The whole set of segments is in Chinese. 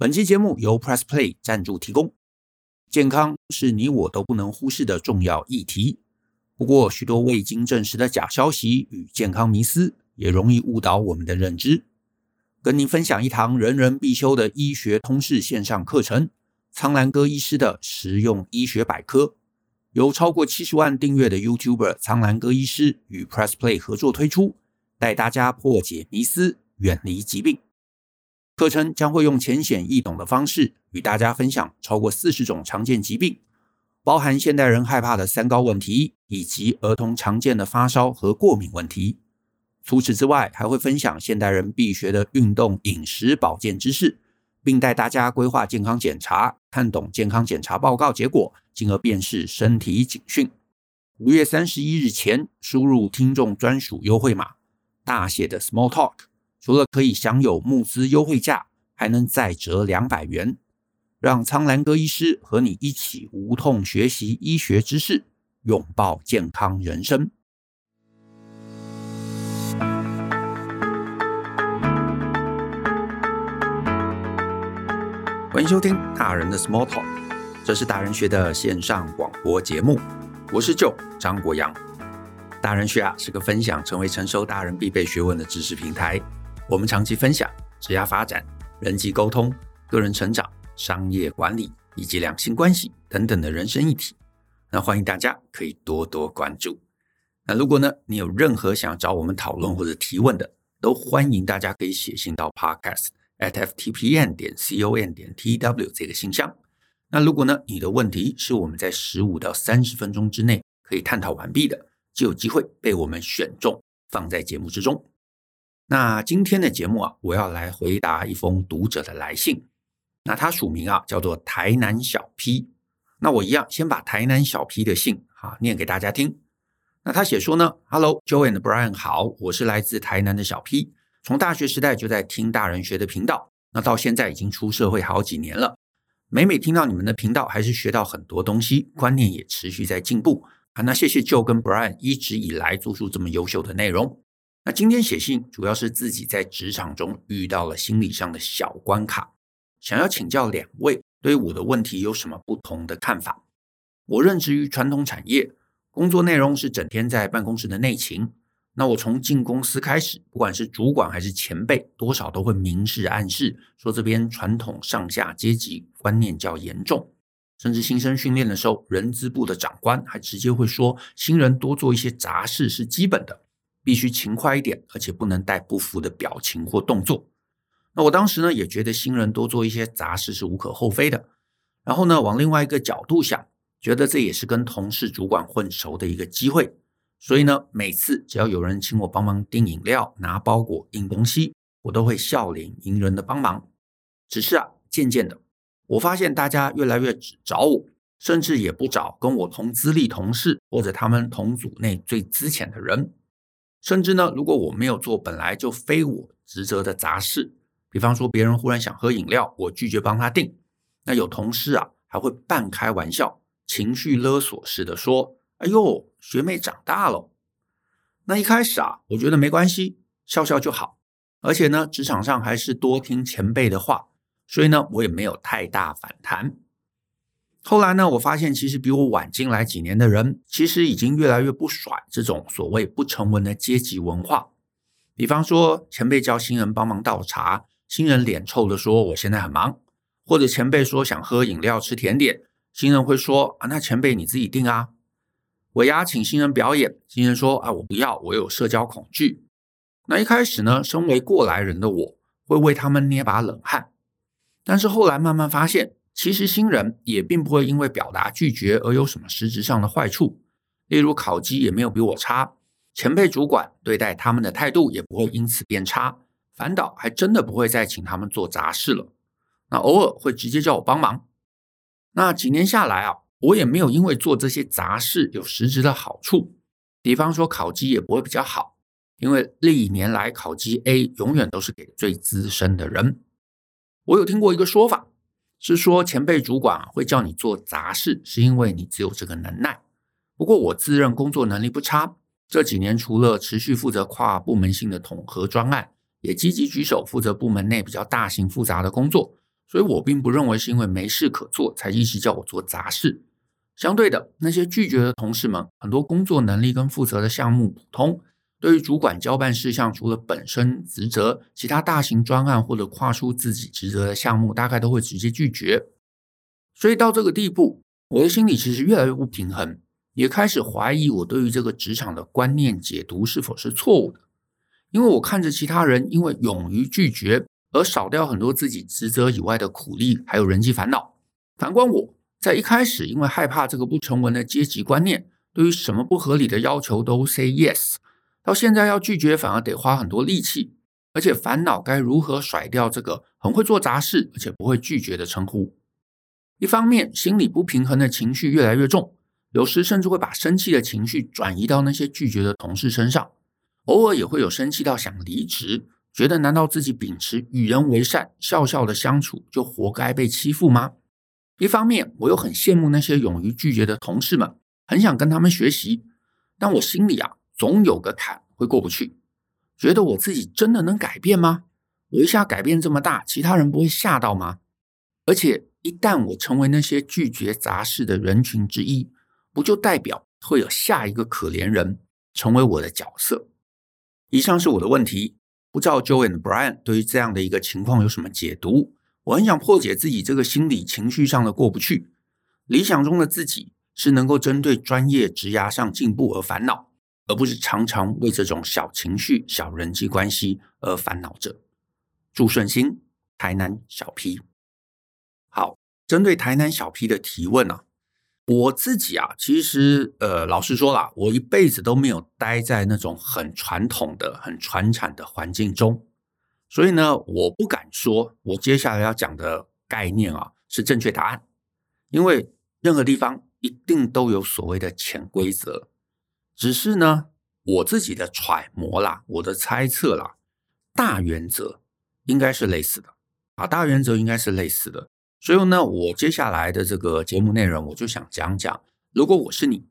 本期节目由 Press Play 赞助提供。健康是你我都不能忽视的重要议题，不过许多未经证实的假消息与健康迷思也容易误导我们的认知。跟您分享一堂人人必修的医学通识线上课程——苍蓝鸽医师的实用医学百科，由超过七十万订阅的 YouTuber 苍蓝鸽医师与 Press Play 合作推出，带大家破解迷思，远离疾病。课程将会用浅显易懂的方式与大家分享超过四十种常见疾病，包含现代人害怕的三高问题，以及儿童常见的发烧和过敏问题。除此之外，还会分享现代人必学的运动、饮食、保健知识，并带大家规划健康检查，看懂健康检查报告结果，进而辨识身体警讯。五月三十一日前输入听众专属优惠码，大写的 Small Talk。除了可以享有募资优惠价，还能再折两百元，让苍蓝鸽医师和你一起无痛学习医学知识，拥抱健康人生。欢迎收听大人的 Small Talk，这是大人学的线上广播节目，我是 Joe 张国阳。大人学啊是个分享成为成熟大人必备学问的知识平台。我们长期分享职业发展、人际沟通、个人成长、商业管理以及两性关系等等的人生议题。那欢迎大家可以多多关注。那如果呢，你有任何想要找我们讨论或者提问的，都欢迎大家可以写信到 podcast at ftpn 点 com 点 tw 这个信箱。那如果呢，你的问题是我们在十五到三十分钟之内可以探讨完毕的，就有机会被我们选中放在节目之中。那今天的节目啊，我要来回答一封读者的来信。那他署名啊，叫做台南小 P。那我一样先把台南小 P 的信啊念给大家听。那他写说呢，Hello Joe and Brian 好，我是来自台南的小 P，从大学时代就在听大人学的频道，那到现在已经出社会好几年了。每每听到你们的频道，还是学到很多东西，观念也持续在进步啊。那谢谢 Joe 跟 Brian 一直以来做出这么优秀的内容。那今天写信主要是自己在职场中遇到了心理上的小关卡，想要请教两位对我的问题有什么不同的看法。我任职于传统产业，工作内容是整天在办公室的内勤。那我从进公司开始，不管是主管还是前辈，多少都会明示暗示说这边传统上下阶级观念较严重，甚至新生训练的时候，人资部的长官还直接会说新人多做一些杂事是基本的。必须勤快一点，而且不能带不服的表情或动作。那我当时呢，也觉得新人多做一些杂事是无可厚非的。然后呢，往另外一个角度想，觉得这也是跟同事、主管混熟的一个机会。所以呢，每次只要有人请我帮忙订饮料、拿包裹、印东西，我都会笑脸迎人的帮忙。只是啊，渐渐的，我发现大家越来越只找我，甚至也不找跟我同资历同事或者他们同组内最资浅的人。甚至呢，如果我没有做本来就非我职责的杂事，比方说别人忽然想喝饮料，我拒绝帮他订，那有同事啊还会半开玩笑、情绪勒索似的说：“哎呦，学妹长大了。”那一开始啊，我觉得没关系，笑笑就好。而且呢，职场上还是多听前辈的话，所以呢，我也没有太大反弹。后来呢，我发现其实比我晚进来几年的人，其实已经越来越不甩这种所谓不成文的阶级文化。比方说，前辈叫新人帮忙倒茶，新人脸臭的说：“我现在很忙。”或者前辈说想喝饮料、吃甜点，新人会说：“啊，那前辈你自己定啊。”尾牙请新人表演，新人说：“啊，我不要，我有社交恐惧。”那一开始呢，身为过来人的我，会为他们捏把冷汗。但是后来慢慢发现。其实新人也并不会因为表达拒绝而有什么实质上的坏处，例如考绩也没有比我差，前辈主管对待他们的态度也不会因此变差，反倒还真的不会再请他们做杂事了。那偶尔会直接叫我帮忙。那几年下来啊，我也没有因为做这些杂事有实质的好处，比方说考绩也不会比较好，因为历年来考绩 A 永远都是给最资深的人。我有听过一个说法。是说前辈主管会叫你做杂事，是因为你只有这个能耐。不过我自认工作能力不差，这几年除了持续负责跨部门性的统合专案，也积极举手负责部门内比较大型复杂的工作，所以我并不认为是因为没事可做才一直叫我做杂事。相对的，那些拒绝的同事们，很多工作能力跟负责的项目普通，对于主管交办事项，除了本身职责，其他大型专案或者跨出自己职责的项目，大概都会直接拒绝。所以到这个地步，我的心里其实越来越不平衡，也开始怀疑我对于这个职场的观念解读是否是错误的。因为我看着其他人因为勇于拒绝而少掉很多自己职责以外的苦力，还有人际烦恼。反观我。在一开始，因为害怕这个不成文的阶级观念，对于什么不合理的要求都 say yes，到现在要拒绝反而得花很多力气，而且烦恼该如何甩掉这个很会做杂事而且不会拒绝的称呼。一方面，心里不平衡的情绪越来越重，有时甚至会把生气的情绪转移到那些拒绝的同事身上，偶尔也会有生气到想离职，觉得难道自己秉持与人为善、笑笑的相处就活该被欺负吗？一方面，我又很羡慕那些勇于拒绝的同事们，很想跟他们学习，但我心里啊，总有个坎会过不去，觉得我自己真的能改变吗？我一下改变这么大，其他人不会吓到吗？而且，一旦我成为那些拒绝杂事的人群之一，不就代表会有下一个可怜人成为我的角色？以上是我的问题，不知道 Joe and Brian 对于这样的一个情况有什么解读？我很想破解自己这个心理情绪上的过不去。理想中的自己是能够针对专业职涯上进步而烦恼，而不是常常为这种小情绪、小人际关系而烦恼着。祝顺心，台南小 P。好，针对台南小 P 的提问啊，我自己啊，其实呃，老实说啦，我一辈子都没有待在那种很传统的、很传产的环境中。所以呢，我不敢说我接下来要讲的概念啊是正确答案，因为任何地方一定都有所谓的潜规则。只是呢，我自己的揣摩啦，我的猜测啦，大原则应该是类似的啊，大原则应该是类似的。所以呢，我接下来的这个节目内容，我就想讲讲，如果我是你，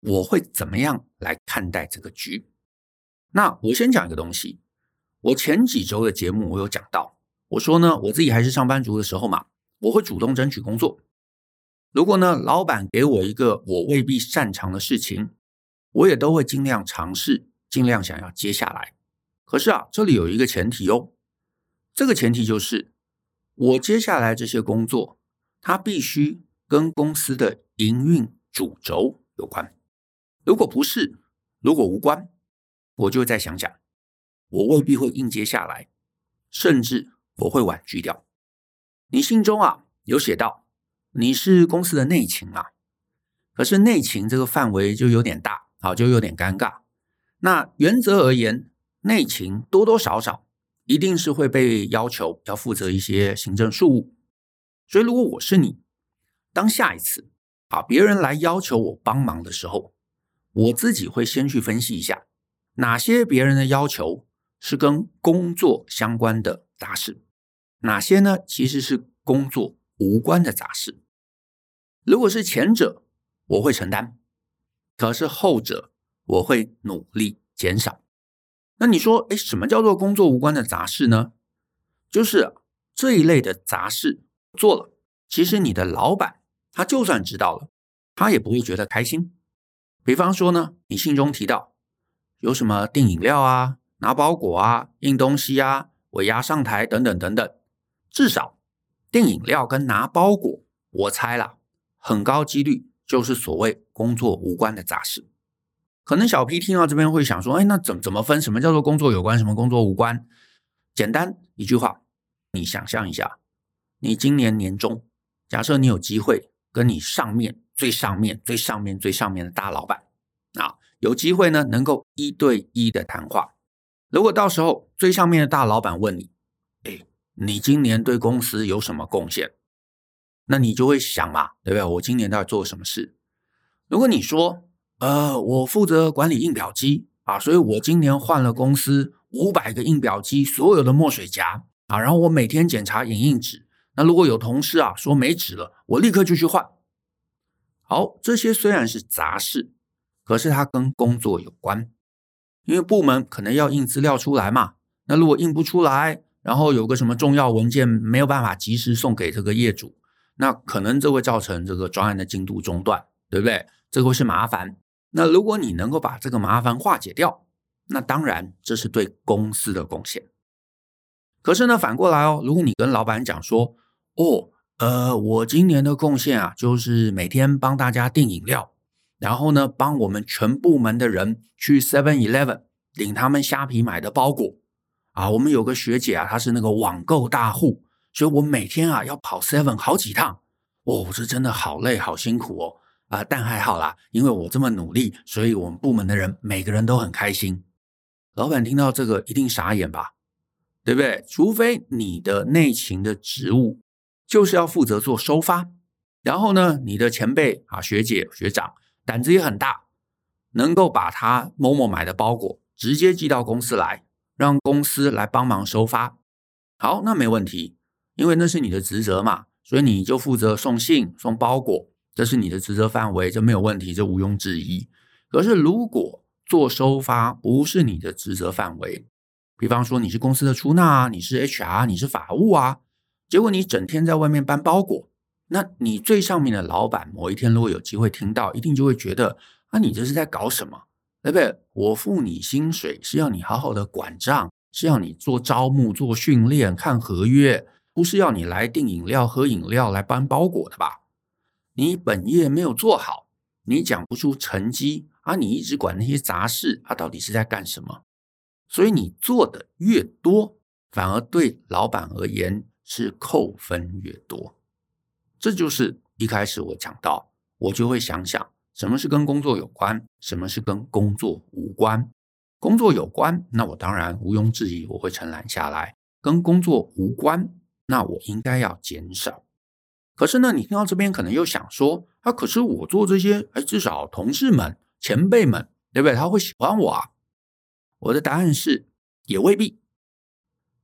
我会怎么样来看待这个局？那我先讲一个东西。我前几周的节目，我有讲到，我说呢，我自己还是上班族的时候嘛，我会主动争取工作。如果呢，老板给我一个我未必擅长的事情，我也都会尽量尝试，尽量想要接下来。可是啊，这里有一个前提哦，这个前提就是我接下来这些工作，它必须跟公司的营运主轴有关。如果不是，如果无关，我就再想想。我未必会应接下来，甚至我会婉拒掉。你信中啊有写到，你是公司的内勤啊，可是内勤这个范围就有点大，好，就有点尴尬。那原则而言，内勤多多少少一定是会被要求要负责一些行政事务。所以如果我是你，当下一次啊别人来要求我帮忙的时候，我自己会先去分析一下哪些别人的要求。是跟工作相关的杂事，哪些呢？其实是工作无关的杂事。如果是前者，我会承担；可是后者，我会努力减少。那你说，哎，什么叫做工作无关的杂事呢？就是这一类的杂事做了，其实你的老板他就算知道了，他也不会觉得开心。比方说呢，你信中提到有什么订饮料啊？拿包裹啊，印东西啊，尾牙上台等等等等，至少订饮料跟拿包裹，我猜啦，很高几率就是所谓工作无关的杂事。可能小 P 听到这边会想说，哎，那怎怎么分？什么叫做工作有关？什么工作无关？简单一句话，你想象一下，你今年年终，假设你有机会跟你上面最上面最上面最上面的大老板啊，有机会呢，能够一对一的谈话。如果到时候最上面的大老板问你，哎，你今年对公司有什么贡献？那你就会想嘛，对不对？我今年到底做了什么事？如果你说，呃，我负责管理印表机啊，所以我今年换了公司五百个印表机所有的墨水夹啊，然后我每天检查影印纸。那如果有同事啊说没纸了，我立刻就去换。好，这些虽然是杂事，可是它跟工作有关。因为部门可能要印资料出来嘛，那如果印不出来，然后有个什么重要文件没有办法及时送给这个业主，那可能这会造成这个专案的进度中断，对不对？这会是麻烦。那如果你能够把这个麻烦化解掉，那当然这是对公司的贡献。可是呢，反过来哦，如果你跟老板讲说，哦，呃，我今年的贡献啊，就是每天帮大家订饮料，然后呢，帮我们全部门的人去 Seven Eleven 领他们虾皮买的包裹。啊，我们有个学姐啊，她是那个网购大户，所以我每天啊要跑 Seven 好几趟，哦，这真的好累，好辛苦哦。啊，但还好啦，因为我这么努力，所以我们部门的人每个人都很开心。老板听到这个一定傻眼吧，对不对？除非你的内勤的职务就是要负责做收发，然后呢，你的前辈啊，学姐学长胆子也很大，能够把他某某买的包裹直接寄到公司来。让公司来帮忙收发，好，那没问题，因为那是你的职责嘛，所以你就负责送信、送包裹，这是你的职责范围，这没有问题，这毋庸置疑。可是如果做收发不是你的职责范围，比方说你是公司的出纳啊，你是 HR，你是法务啊，结果你整天在外面搬包裹，那你最上面的老板某一天如果有机会听到，一定就会觉得啊，你这是在搞什么？对不对？我付你薪水是要你好好的管账，是要你做招募、做训练、看合约，不是要你来订饮料、喝饮料、来搬包裹的吧？你本业没有做好，你讲不出成绩啊！你一直管那些杂事啊，到底是在干什么？所以你做的越多，反而对老板而言是扣分越多。这就是一开始我讲到，我就会想想。什么是跟工作有关？什么是跟工作无关？工作有关，那我当然毋庸置疑，我会承揽下来；跟工作无关，那我应该要减少。可是呢，你听到这边可能又想说：啊，可是我做这些，哎，至少同事们、前辈们，对不对？他会喜欢我啊？我的答案是，也未必。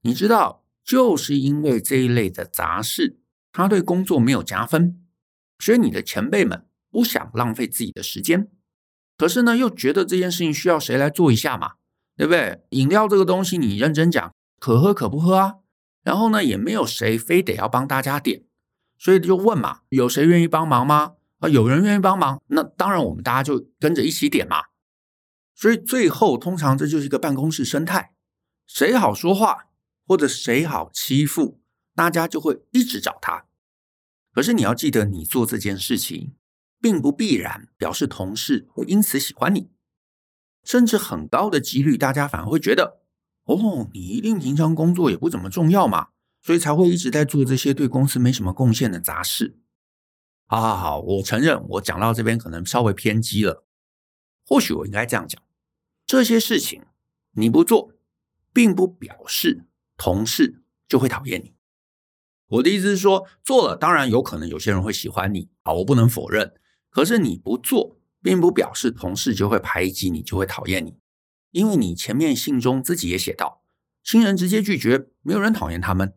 你知道，就是因为这一类的杂事，他对工作没有加分，所以你的前辈们。不想浪费自己的时间，可是呢，又觉得这件事情需要谁来做一下嘛，对不对？饮料这个东西，你认真讲，可喝可不喝啊。然后呢，也没有谁非得要帮大家点，所以就问嘛，有谁愿意帮忙吗？啊，有人愿意帮忙，那当然我们大家就跟着一起点嘛。所以最后通常这就是一个办公室生态，谁好说话或者谁好欺负，大家就会一直找他。可是你要记得，你做这件事情。并不必然表示同事会因此喜欢你，甚至很高的几率，大家反而会觉得，哦，你一定平常工作也不怎么重要嘛，所以才会一直在做这些对公司没什么贡献的杂事。好好好，我承认我讲到这边可能稍微偏激了，或许我应该这样讲：这些事情你不做，并不表示同事就会讨厌你。我的意思是说，做了当然有可能有些人会喜欢你，啊，我不能否认。可是你不做，并不表示同事就会排挤你，就会讨厌你，因为你前面信中自己也写到，新人直接拒绝，没有人讨厌他们，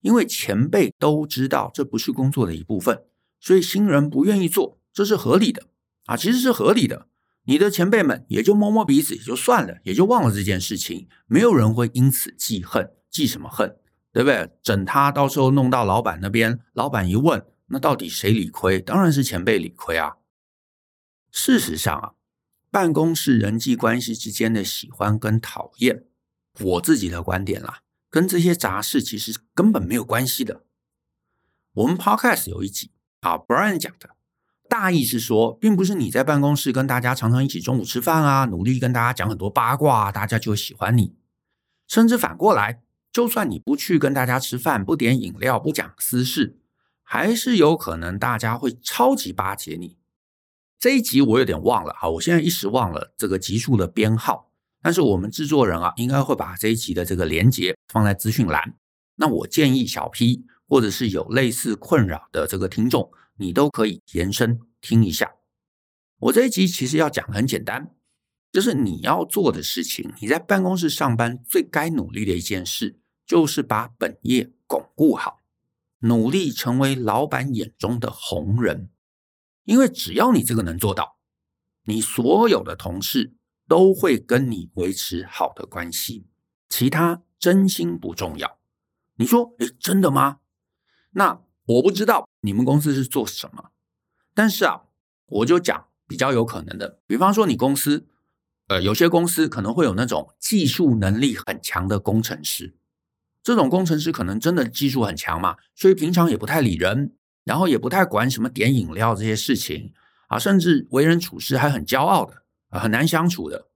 因为前辈都知道这不是工作的一部分，所以新人不愿意做，这是合理的啊，其实是合理的。你的前辈们也就摸摸鼻子也就算了，也就忘了这件事情，没有人会因此记恨，记什么恨，对不对？整他到时候弄到老板那边，老板一问。那到底谁理亏？当然是前辈理亏啊！事实上啊，办公室人际关系之间的喜欢跟讨厌，我自己的观点啦，跟这些杂事其实根本没有关系的。我们 Podcast 有一集啊，Brian 讲的大意是说，并不是你在办公室跟大家常常一起中午吃饭啊，努力跟大家讲很多八卦啊，大家就喜欢你。甚至反过来，就算你不去跟大家吃饭，不点饮料，不讲私事。还是有可能大家会超级巴结你。这一集我有点忘了，好，我现在一时忘了这个集数的编号。但是我们制作人啊，应该会把这一集的这个连接放在资讯栏。那我建议小 P 或者是有类似困扰的这个听众，你都可以延伸听一下。我这一集其实要讲的很简单，就是你要做的事情，你在办公室上班最该努力的一件事，就是把本业巩固好。努力成为老板眼中的红人，因为只要你这个能做到，你所有的同事都会跟你维持好的关系，其他真心不重要。你说，诶，真的吗？那我不知道你们公司是做什么，但是啊，我就讲比较有可能的，比方说你公司，呃，有些公司可能会有那种技术能力很强的工程师，这种工程师可能真的技术很强嘛，所以平常也不太理人，然后也不太管什么点饮料这些事情啊，甚至为人处事还很骄傲的，啊，很难相处的。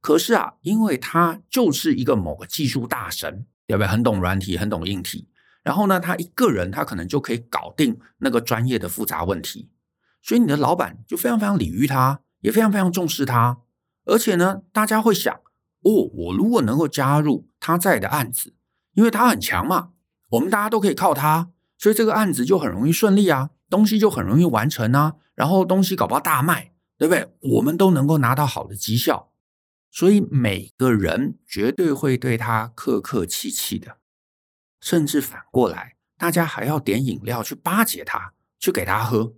可是啊，因为他就是一个某个技术大神，对不对？很懂软体，很懂硬体。然后呢，他一个人他可能就可以搞定那个专业的复杂问题。所以你的老板就非常非常礼遇他，也非常非常重视他。而且呢，大家会想：哦，我如果能够加入他在的案子，因为他很强嘛，我们大家都可以靠他，所以这个案子就很容易顺利啊，东西就很容易完成啊。然后东西搞不好大卖，对不对？我们都能够拿到好的绩效。所以每个人绝对会对他客客气气的，甚至反过来，大家还要点饮料去巴结他，去给他喝，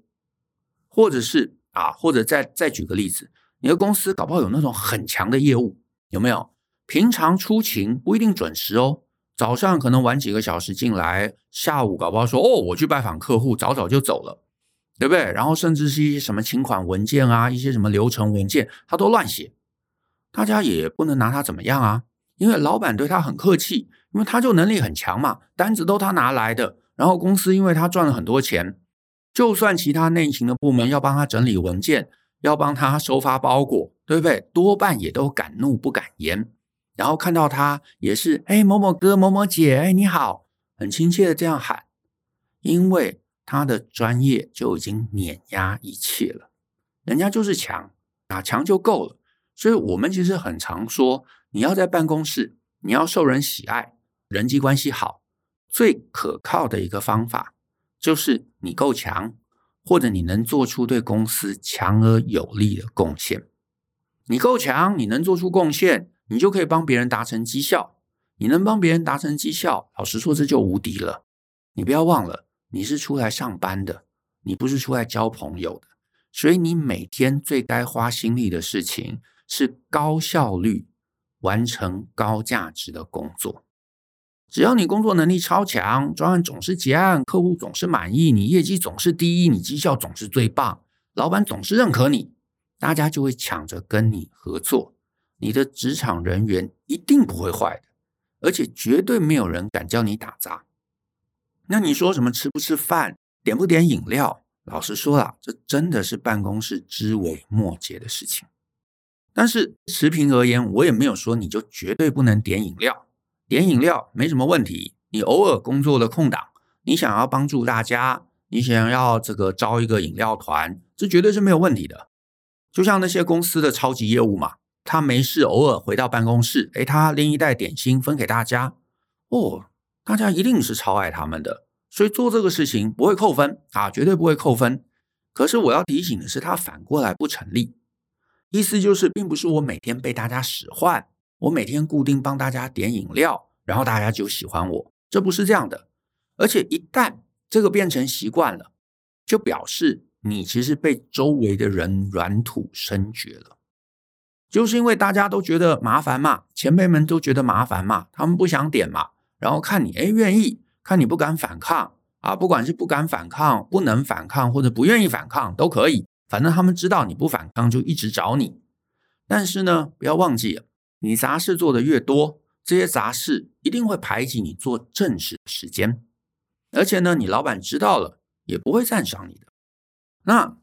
或者是啊，或者再再举个例子，你的公司搞不好有那种很强的业务，有没有？平常出勤不一定准时哦，早上可能晚几个小时进来，下午搞不好说哦，我去拜访客户，早早就走了，对不对？然后甚至是一些什么请款文件啊，一些什么流程文件，他都乱写。大家也不能拿他怎么样啊，因为老板对他很客气，因为他就能力很强嘛，单子都他拿来的。然后公司因为他赚了很多钱，就算其他内勤的部门要帮他整理文件，要帮他收发包裹，对不对？多半也都敢怒不敢言。然后看到他也是，哎，某某哥、某某姐，哎，你好，很亲切的这样喊，因为他的专业就已经碾压一切了，人家就是强，啊，强就够了。所以，我们其实很常说，你要在办公室，你要受人喜爱，人际关系好，最可靠的一个方法就是你够强，或者你能做出对公司强而有力的贡献。你够强，你能做出贡献，你就可以帮别人达成绩效。你能帮别人达成绩效，老实说，这就无敌了。你不要忘了，你是出来上班的，你不是出来交朋友的。所以，你每天最该花心力的事情，是高效率完成高价值的工作。只要你工作能力超强，专案总是结案，客户总是满意，你业绩总是第一，你绩效总是最棒，老板总是认可你，大家就会抢着跟你合作。你的职场人缘一定不会坏的，而且绝对没有人敢叫你打杂。那你说什么吃不吃饭，点不点饮料？老实说啊，这真的是办公室枝微末节的事情。但是持平而言，我也没有说你就绝对不能点饮料。点饮料没什么问题。你偶尔工作的空档，你想要帮助大家，你想要这个招一个饮料团，这绝对是没有问题的。就像那些公司的超级业务嘛，他没事偶尔回到办公室，诶，他拎一袋点心分给大家，哦，大家一定是超爱他们的，所以做这个事情不会扣分啊，绝对不会扣分。可是我要提醒的是，他反过来不成立。意思就是，并不是我每天被大家使唤，我每天固定帮大家点饮料，然后大家就喜欢我，这不是这样的。而且一旦这个变成习惯了，就表示你其实被周围的人软土深掘了。就是因为大家都觉得麻烦嘛，前辈们都觉得麻烦嘛，他们不想点嘛，然后看你哎愿意，看你不敢反抗啊，不管是不敢反抗、不能反抗或者不愿意反抗都可以。反正他们知道你不反抗，就一直找你。但是呢，不要忘记，你杂事做的越多，这些杂事一定会排挤你做正事的时间。而且呢，你老板知道了也不会赞赏你的。那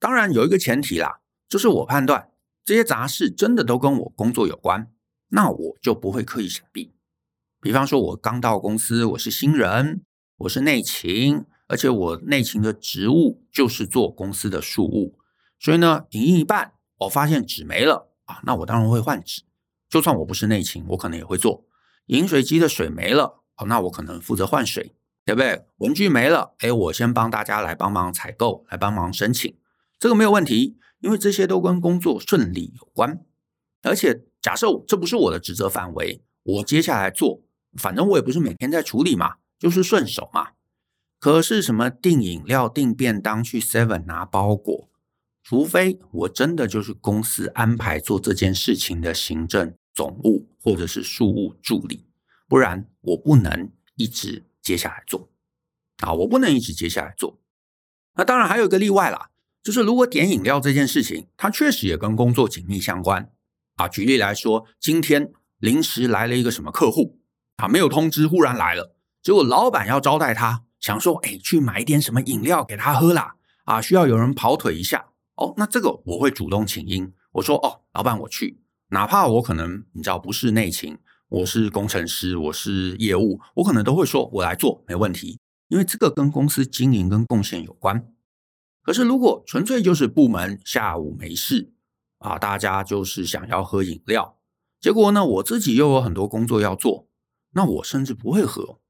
当然有一个前提啦，就是我判断这些杂事真的都跟我工作有关，那我就不会刻意闪避。比方说，我刚到公司，我是新人，我是内勤。而且我内勤的职务就是做公司的事务，所以呢，营运一半，我发现纸没了啊，那我当然会换纸。就算我不是内勤，我可能也会做。饮水机的水没了，哦，那我可能负责换水，对不对？文具没了，哎，我先帮大家来帮忙采购，来帮忙申请，这个没有问题，因为这些都跟工作顺利有关。而且假设这不是我的职责范围，我接下来做，反正我也不是每天在处理嘛，就是顺手嘛。可是什么订饮料、订便当、去 Seven 拿包裹，除非我真的就是公司安排做这件事情的行政总务或者是庶务助理，不然我不能一直接下来做啊，我不能一直接下来做。那当然还有个例外啦，就是如果点饮料这件事情，它确实也跟工作紧密相关啊。举例来说，今天临时来了一个什么客户啊，没有通知，忽然来了，结果老板要招待他，想说，哎，去买点什么饮料给他喝啦，啊，需要有人跑腿一下哦。那这个我会主动请缨，我说，哦，老板我去，哪怕我可能你知道不是内勤，我是工程师，我是业务，我可能都会说我来做，没问题。因为这个跟公司经营跟贡献有关，可是如果纯粹就是部门下午没事啊，大家就是想要喝饮料，结果呢，我自己又有很多工作要做，那我甚至不会喝，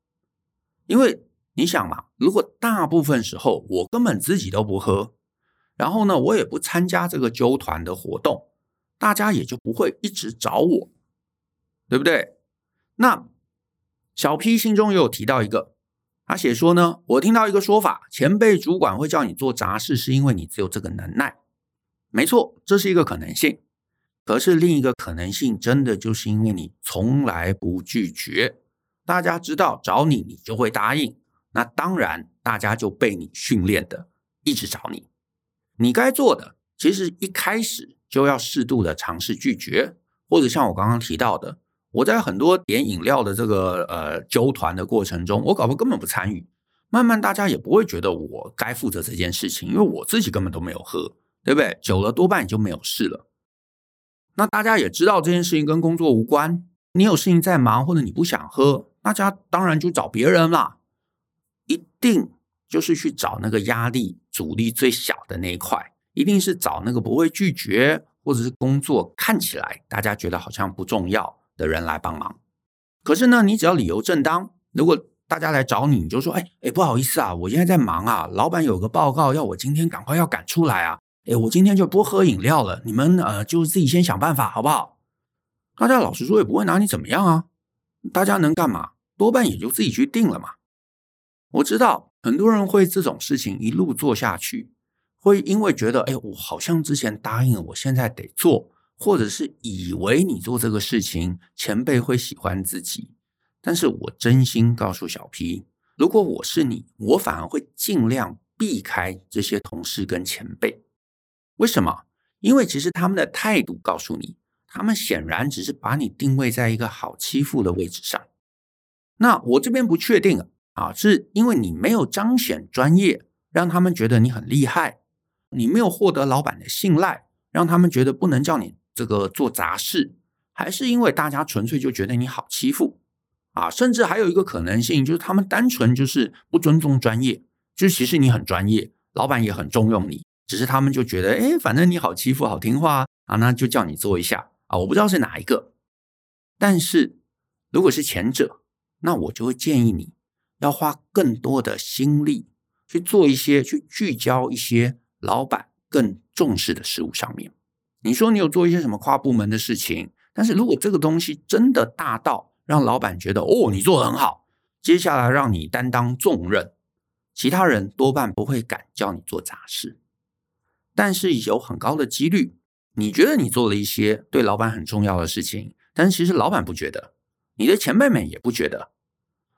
因为你想嘛，如果大部分时候我根本自己都不喝，然后呢，我也不参加这个揪团的活动，大家也就不会一直找我，对不对？那小 P 心中也有提到一个。他写说呢，我听到一个说法，前辈主管会叫你做杂事，是因为你只有这个能耐。没错，这是一个可能性。可是另一个可能性，真的就是因为你从来不拒绝，大家知道找你，你就会答应。那当然，大家就被你训练的一直找你。你该做的，其实一开始就要适度的尝试拒绝，或者像我刚刚提到的。我在很多点饮料的这个呃揪团的过程中，我搞不根本不参与。慢慢大家也不会觉得我该负责这件事情，因为我自己根本都没有喝，对不对？久了多半也就没有事了。那大家也知道这件事情跟工作无关，你有事情在忙或者你不想喝，大家当然就找别人啦。一定就是去找那个压力阻力最小的那一块，一定是找那个不会拒绝或者是工作看起来大家觉得好像不重要的人来帮忙，可是呢，你只要理由正当，如果大家来找你，你就说，哎哎，不好意思啊，我现在在忙啊，老板有个报告要我今天赶快要赶出来啊，哎，我今天就不喝饮料了，你们呃就自己先想办法好不好？大家老实说也不会拿你怎么样啊，大家能干嘛？多半也就自己去定了嘛。我知道很多人会这种事情一路做下去，会因为觉得，哎，我好像之前答应了，我现在得做。或者是以为你做这个事情，前辈会喜欢自己，但是我真心告诉小 P，如果我是你，我反而会尽量避开这些同事跟前辈。为什么？因为其实他们的态度告诉你，他们显然只是把你定位在一个好欺负的位置上。那我这边不确定啊，是因为你没有彰显专业，让他们觉得你很厉害，你没有获得老板的信赖，让他们觉得不能叫你。这个做杂事，还是因为大家纯粹就觉得你好欺负啊？甚至还有一个可能性，就是他们单纯就是不尊重专业，就是其实你很专业，老板也很重用你，只是他们就觉得，哎，反正你好欺负，好听话啊，那就叫你做一下啊。我不知道是哪一个，但是如果是前者，那我就会建议你要花更多的心力去做一些，去聚焦一些老板更重视的事物上面。你说你有做一些什么跨部门的事情，但是如果这个东西真的大到让老板觉得哦，你做的很好，接下来让你担当重任，其他人多半不会敢叫你做杂事。但是有很高的几率，你觉得你做了一些对老板很重要的事情，但是其实老板不觉得，你的前辈们也不觉得，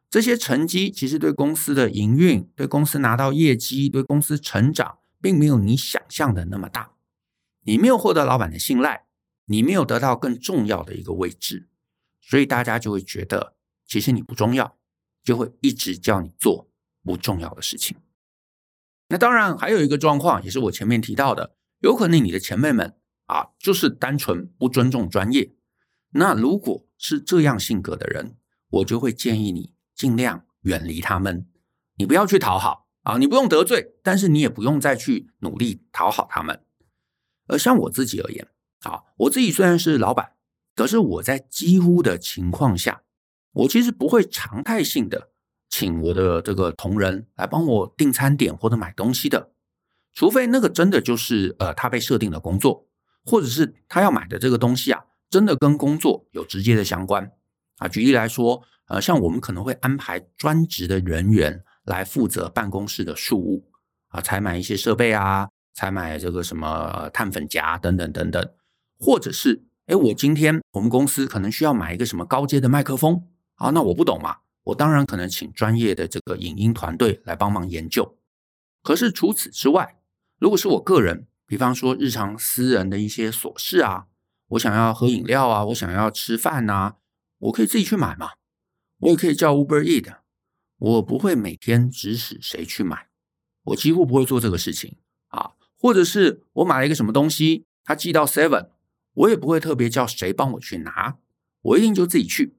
这些成绩其实对公司的营运、对公司拿到业绩、对公司成长，并没有你想象的那么大。你没有获得老板的信赖，你没有得到更重要的一个位置，所以大家就会觉得其实你不重要，就会一直叫你做不重要的事情。那当然还有一个状况，也是我前面提到的，有可能你的前辈们啊，就是单纯不尊重专业。那如果是这样性格的人，我就会建议你尽量远离他们，你不要去讨好啊，你不用得罪，但是你也不用再去努力讨好他们。而像我自己而言，啊，我自己虽然是老板，可是我在几乎的情况下，我其实不会常态性的请我的这个同仁来帮我订餐点或者买东西的，除非那个真的就是呃他被设定的工作，或者是他要买的这个东西啊，真的跟工作有直接的相关啊。举例来说，呃，像我们可能会安排专职的人员来负责办公室的事务啊，采买一些设备啊。采买这个什么碳粉夹等等等等，或者是哎，我今天我们公司可能需要买一个什么高阶的麦克风啊，那我不懂嘛，我当然可能请专业的这个影音团队来帮忙研究。可是除此之外，如果是我个人，比方说日常私人的一些琐事啊，我想要喝饮料啊，我想要吃饭啊，我可以自己去买嘛。我也可以叫 Uber Eat，我不会每天指使谁去买，我几乎不会做这个事情。或者是我买了一个什么东西，他寄到 Seven，我也不会特别叫谁帮我去拿，我一定就自己去。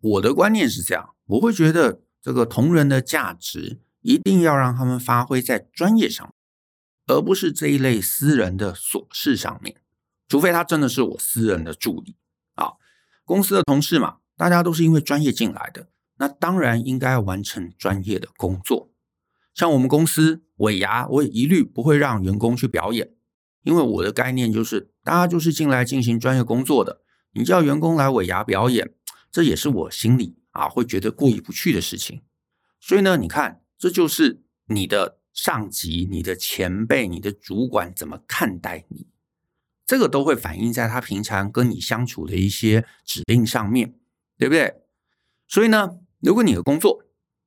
我的观念是这样，我会觉得这个同仁的价值一定要让他们发挥在专业上，而不是这一类私人的琐事上面。除非他真的是我私人的助理啊，公司的同事嘛。大家都是因为专业进来的，那当然应该完成专业的工作。像我们公司尾牙，我也一律不会让员工去表演，因为我的概念就是，大家就是进来进行专业工作的。你叫员工来尾牙表演，这也是我心里啊会觉得过意不去的事情。所以呢，你看，这就是你的上级、你的前辈、你的主管怎么看待你，这个都会反映在他平常跟你相处的一些指令上面。对不对？所以呢，如果你的工作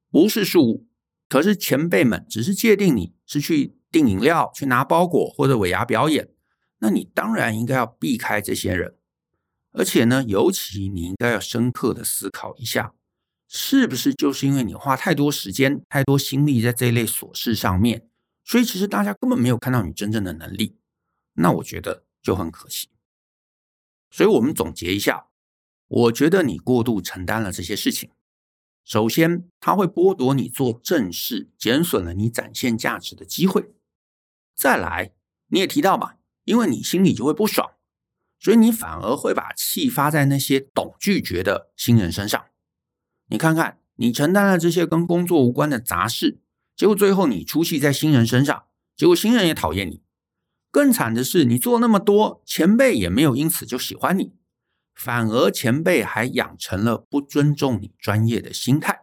不是事务，可是前辈们只是界定你是去订饮料、去拿包裹或者尾牙表演，那你当然应该要避开这些人。而且呢，尤其你应该要深刻的思考一下，是不是就是因为你花太多时间、太多心力在这一类琐事上面，所以其实大家根本没有看到你真正的能力。那我觉得就很可惜。所以我们总结一下。我觉得你过度承担了这些事情，首先，它会剥夺你做正事、减损了你展现价值的机会。再来，你也提到嘛，因为你心里就会不爽，所以你反而会把气发在那些懂拒绝的新人身上。你看看，你承担了这些跟工作无关的杂事，结果最后你出气在新人身上，结果新人也讨厌你。更惨的是，你做那么多，前辈也没有因此就喜欢你。反而前辈还养成了不尊重你专业的心态，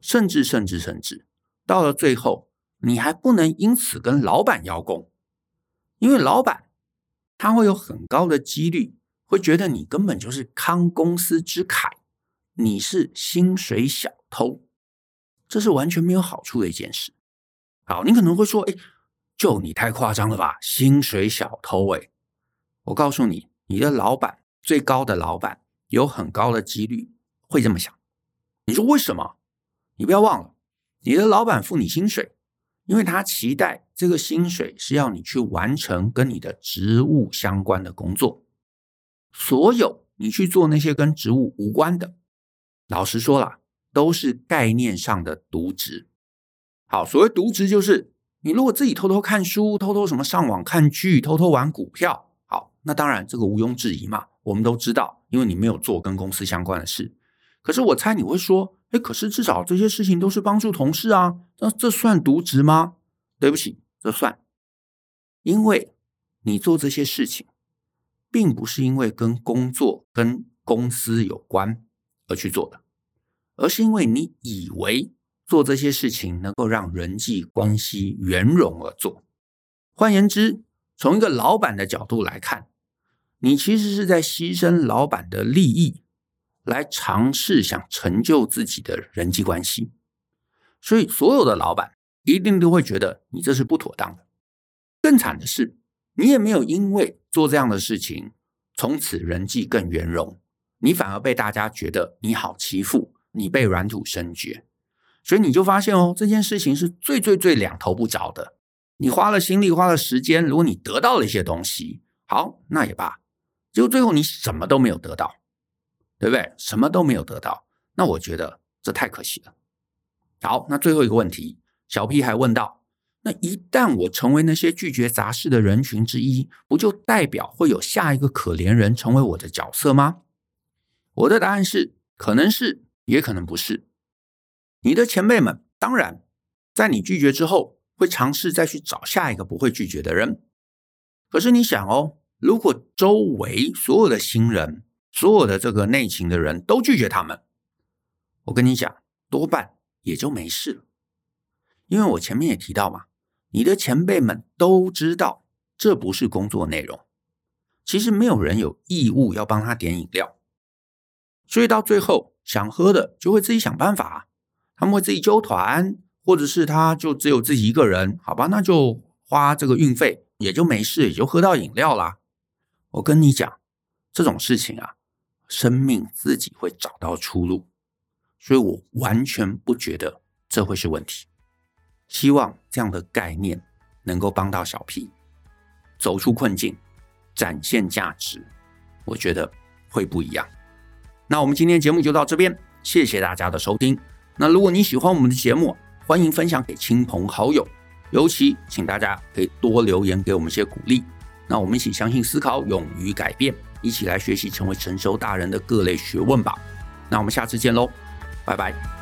甚至甚至甚至到了最后，你还不能因此跟老板邀功，因为老板他会有很高的几率会觉得你根本就是康公司之凯，你是薪水小偷，这是完全没有好处的一件事。好，你可能会说，哎，就你太夸张了吧，薪水小偷哎，我告诉你，你的老板。最高的老板有很高的几率会这么想。你说为什么？你不要忘了，你的老板付你薪水，因为他期待这个薪水是要你去完成跟你的职务相关的工作。所有你去做那些跟职务无关的，老实说了，都是概念上的渎职。好，所谓渎职就是你如果自己偷偷看书、偷偷什么上网看剧、偷偷玩股票，那当然这个毋庸置疑嘛。我们都知道，因为你没有做跟公司相关的事。可是我猜你会说，哎，可是至少这些事情都是帮助同事啊，那这算渎职吗？对不起，这算，因为你做这些事情，并不是因为跟工作跟公司有关而去做的，而是因为你以为做这些事情能够让人际关系圆融而做。换言之，从一个老板的角度来看。你其实是在牺牲老板的利益，来尝试想成就自己的人际关系，所以所有的老板一定都会觉得你这是不妥当的。更惨的是，你也没有因为做这样的事情，从此人际更圆融，你反而被大家觉得你好欺负，你被软土深掘，所以你就发现哦，这件事情是最最最两头不着的。你花了心力，花了时间，如果你得到了一些东西，好，那也罢。结果最后你什么都没有得到，对不对？什么都没有得到，那我觉得这太可惜了。好，那最后一个问题，小 P 还问到：那一旦我成为那些拒绝杂事的人群之一，不就代表会有下一个可怜人成为我的角色吗？我的答案是：可能是，也可能不是。你的前辈们当然在你拒绝之后，会尝试再去找下一个不会拒绝的人。可是你想哦。如果周围所有的新人、所有的这个内勤的人都拒绝他们，我跟你讲，多半也就没事了。因为我前面也提到嘛，你的前辈们都知道这不是工作内容，其实没有人有义务要帮他点饮料，所以到最后想喝的就会自己想办法，他们会自己揪团，或者是他就只有自己一个人，好吧，那就花这个运费，也就没事，也就喝到饮料啦。我跟你讲，这种事情啊，生命自己会找到出路，所以我完全不觉得这会是问题。希望这样的概念能够帮到小 P 走出困境，展现价值，我觉得会不一样。那我们今天节目就到这边，谢谢大家的收听。那如果你喜欢我们的节目，欢迎分享给亲朋好友，尤其请大家可以多留言给我们一些鼓励。那我们一起相信、思考、勇于改变，一起来学习成为成熟大人的各类学问吧。那我们下次见喽，拜拜。